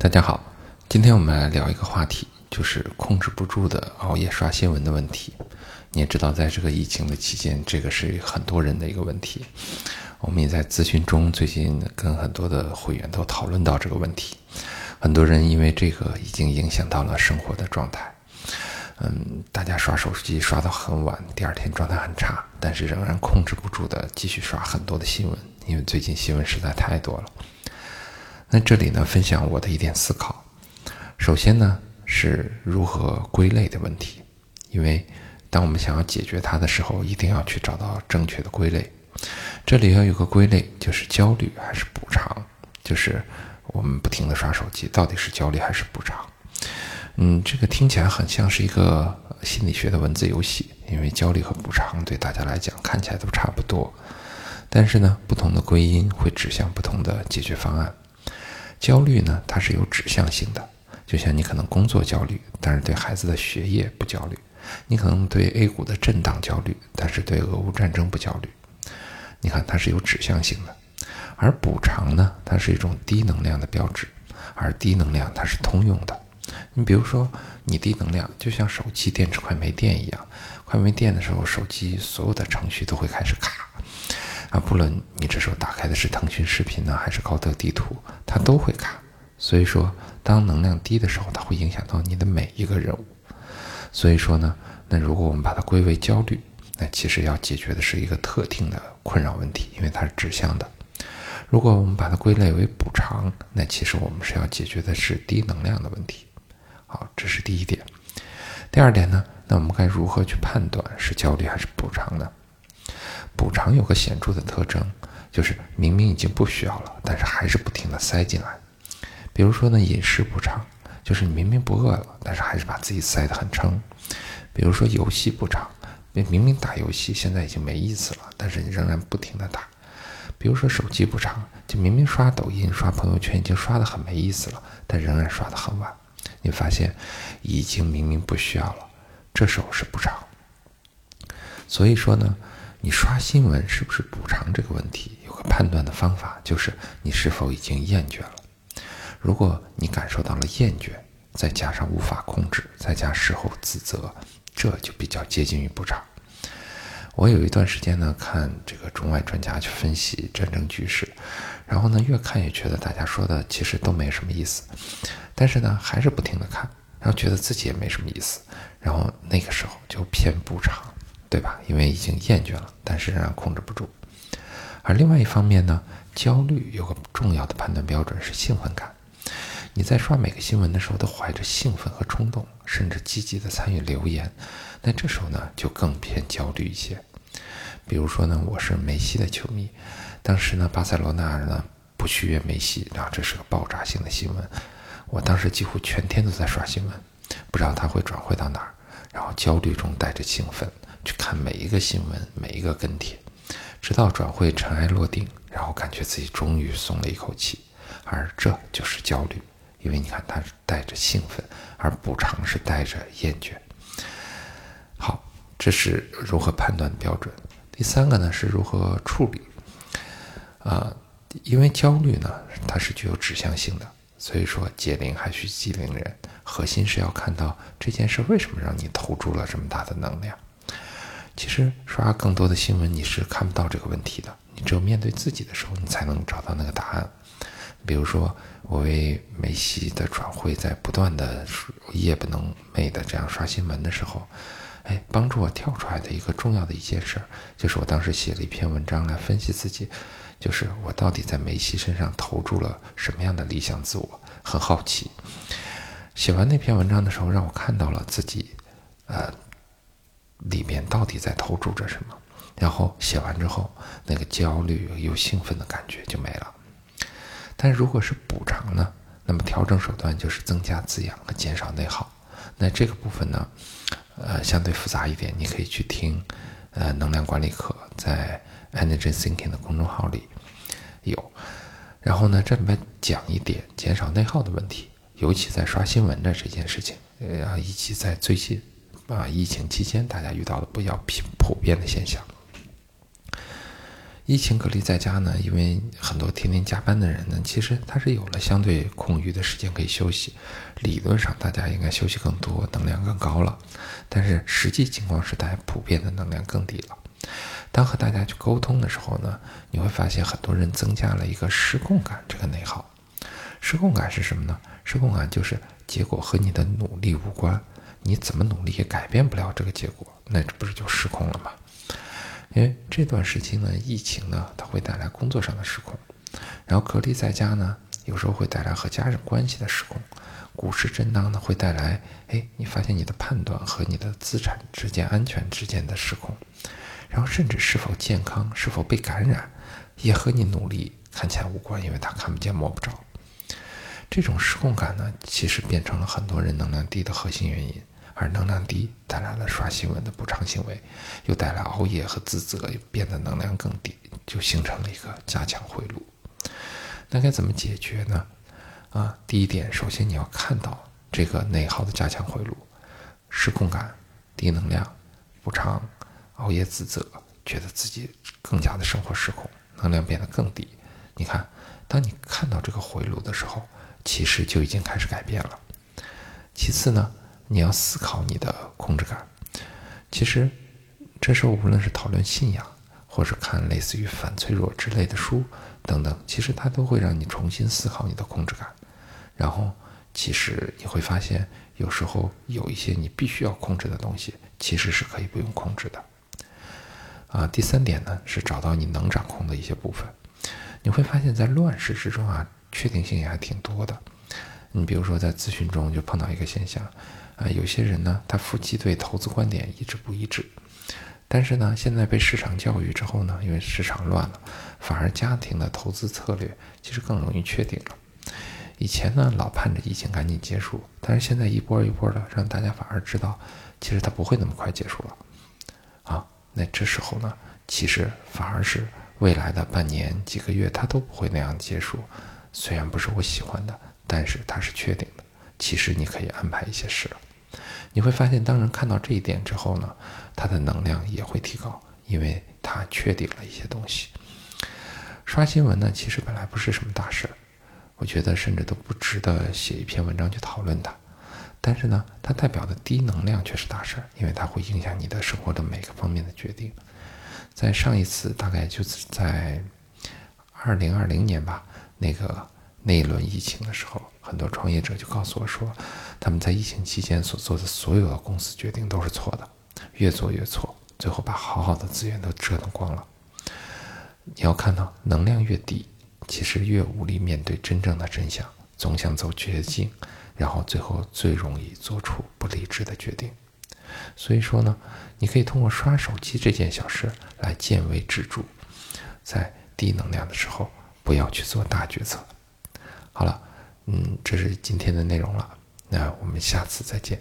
大家好，今天我们来聊一个话题，就是控制不住的熬夜刷新闻的问题。你也知道，在这个疫情的期间，这个是很多人的一个问题。我们也在咨询中，最近跟很多的会员都讨论到这个问题。很多人因为这个已经影响到了生活的状态。嗯，大家刷手机刷到很晚，第二天状态很差，但是仍然控制不住的继续刷很多的新闻，因为最近新闻实在太多了。那这里呢，分享我的一点思考。首先呢，是如何归类的问题。因为当我们想要解决它的时候，一定要去找到正确的归类。这里要有个归类，就是焦虑还是补偿？就是我们不停的刷手机，到底是焦虑还是补偿？嗯，这个听起来很像是一个心理学的文字游戏。因为焦虑和补偿对大家来讲看起来都差不多，但是呢，不同的归因会指向不同的解决方案。焦虑呢，它是有指向性的，就像你可能工作焦虑，但是对孩子的学业不焦虑；你可能对 A 股的震荡焦虑，但是对俄乌战争不焦虑。你看，它是有指向性的。而补偿呢，它是一种低能量的标志，而低能量它是通用的。你比如说，你低能量，就像手机电池快没电一样，快没电的时候，手机所有的程序都会开始卡。啊，不论你这时候打开的是腾讯视频呢，还是高德地图，它都会卡。所以说，当能量低的时候，它会影响到你的每一个任务。所以说呢，那如果我们把它归为焦虑，那其实要解决的是一个特定的困扰问题，因为它是指向的。如果我们把它归类为补偿，那其实我们是要解决的是低能量的问题。好，这是第一点。第二点呢，那我们该如何去判断是焦虑还是补偿呢？补偿有个显著的特征，就是明明已经不需要了，但是还是不停的塞进来。比如说呢，饮食补偿，就是你明明不饿了，但是还是把自己塞得很撑。比如说游戏补偿，明明打游戏现在已经没意思了，但是你仍然不停的打。比如说手机补偿，就明明刷抖音、刷朋友圈已经刷得很没意思了，但仍然刷得很晚。你发现已经明明不需要了，这时候是补偿。所以说呢。你刷新闻是不是补偿这个问题？有个判断的方法，就是你是否已经厌倦了。如果你感受到了厌倦，再加上无法控制，再加事后自责，这就比较接近于补偿。我有一段时间呢，看这个中外专家去分析战争局势，然后呢，越看越觉得大家说的其实都没什么意思，但是呢，还是不停的看，然后觉得自己也没什么意思，然后那个时候就偏补偿。对吧？因为已经厌倦了，但是仍然控制不住。而另外一方面呢，焦虑有个重要的判断标准是兴奋感。你在刷每个新闻的时候都怀着兴奋和冲动，甚至积极的参与留言，那这时候呢就更偏焦虑一些。比如说呢，我是梅西的球迷，当时呢巴塞罗那呢不续约梅西，然后这是个爆炸性的新闻，我当时几乎全天都在刷新闻，不知道他会转会到哪儿，然后焦虑中带着兴奋。去看每一个新闻，每一个跟帖，直到转会尘埃落定，然后感觉自己终于松了一口气。而这就是焦虑，因为你看，它是带着兴奋，而补偿是带着厌倦。好，这是如何判断标准。第三个呢，是如何处理。啊，因为焦虑呢，它是具有指向性的，所以说解铃还需系铃人。核心是要看到这件事为什么让你投注了这么大的能量。其实刷更多的新闻，你是看不到这个问题的。你只有面对自己的时候，你才能找到那个答案。比如说，我为梅西的转会在不断的夜不能寐的这样刷新闻的时候，哎，帮助我跳出来的一个重要的一件事，就是我当时写了一篇文章来分析自己，就是我到底在梅西身上投注了什么样的理想自我，很好奇。写完那篇文章的时候，让我看到了自己，呃。里面到底在投注着什么？然后写完之后，那个焦虑又兴奋的感觉就没了。但如果是补偿呢？那么调整手段就是增加滋养和减少内耗。那这个部分呢，呃，相对复杂一点，你可以去听，呃，能量管理课在 Energy Thinking 的公众号里有。然后呢，这里面讲一点减少内耗的问题，尤其在刷新闻的这件事情，呃，以及在最近。啊，疫情期间大家遇到的比较普普遍的现象，疫情隔离在家呢，因为很多天天加班的人呢，其实他是有了相对空余的时间可以休息。理论上大家应该休息更多，能量更高了。但是实际情况是，大家普遍的能量更低了。当和大家去沟通的时候呢，你会发现很多人增加了一个失控感这个内耗。失控感是什么呢？失控感就是结果和你的努力无关，你怎么努力也改变不了这个结果，那这不是就失控了吗？因为这段时期呢，疫情呢，它会带来工作上的失控，然后隔离在家呢，有时候会带来和家人关系的失控，股市震荡呢，会带来，哎，你发现你的判断和你的资产之间安全之间的失控，然后甚至是否健康、是否被感染，也和你努力看起来无关，因为它看不见摸不着。这种失控感呢，其实变成了很多人能量低的核心原因。而能量低带来了刷新闻的补偿行为，又带来熬夜和自责，又变得能量更低，就形成了一个加强回路。那该怎么解决呢？啊，第一点，首先你要看到这个内耗的加强回路，失控感、低能量、补偿、熬夜自责，觉得自己更加的生活失控，能量变得更低。你看，当你看到这个回路的时候，其实就已经开始改变了。其次呢？你要思考你的控制感。其实，这时候无论是讨论信仰，或是看类似于《反脆弱》之类的书等等，其实它都会让你重新思考你的控制感。然后，其实你会发现，有时候有一些你必须要控制的东西，其实是可以不用控制的。啊，第三点呢，是找到你能掌控的一些部分。你会发现在乱世之中啊，确定性也还挺多的。你比如说在咨询中就碰到一个现象。啊，有些人呢，他夫妻对投资观点一直不一致，但是呢，现在被市场教育之后呢，因为市场乱了，反而家庭的投资策略其实更容易确定了。以前呢，老盼着疫情赶紧结束，但是现在一波一波的，让大家反而知道，其实它不会那么快结束了。啊，那这时候呢，其实反而是未来的半年、几个月，它都不会那样结束。虽然不是我喜欢的，但是它是确定的。其实你可以安排一些事了。你会发现，当人看到这一点之后呢，他的能量也会提高，因为他确定了一些东西。刷新闻呢，其实本来不是什么大事儿，我觉得甚至都不值得写一篇文章去讨论它。但是呢，它代表的低能量却是大事儿，因为它会影响你的生活的每个方面的决定。在上一次，大概就是在二零二零年吧，那个那一轮疫情的时候。很多创业者就告诉我说，他们在疫情期间所做的所有的公司决定都是错的，越做越错，最后把好好的资源都折腾光了。你要看到，能量越低，其实越无力面对真正的真相，总想走绝境，然后最后最容易做出不理智的决定。所以说呢，你可以通过刷手机这件小事来见微知著，在低能量的时候不要去做大决策。好了。嗯，这是今天的内容了，那我们下次再见。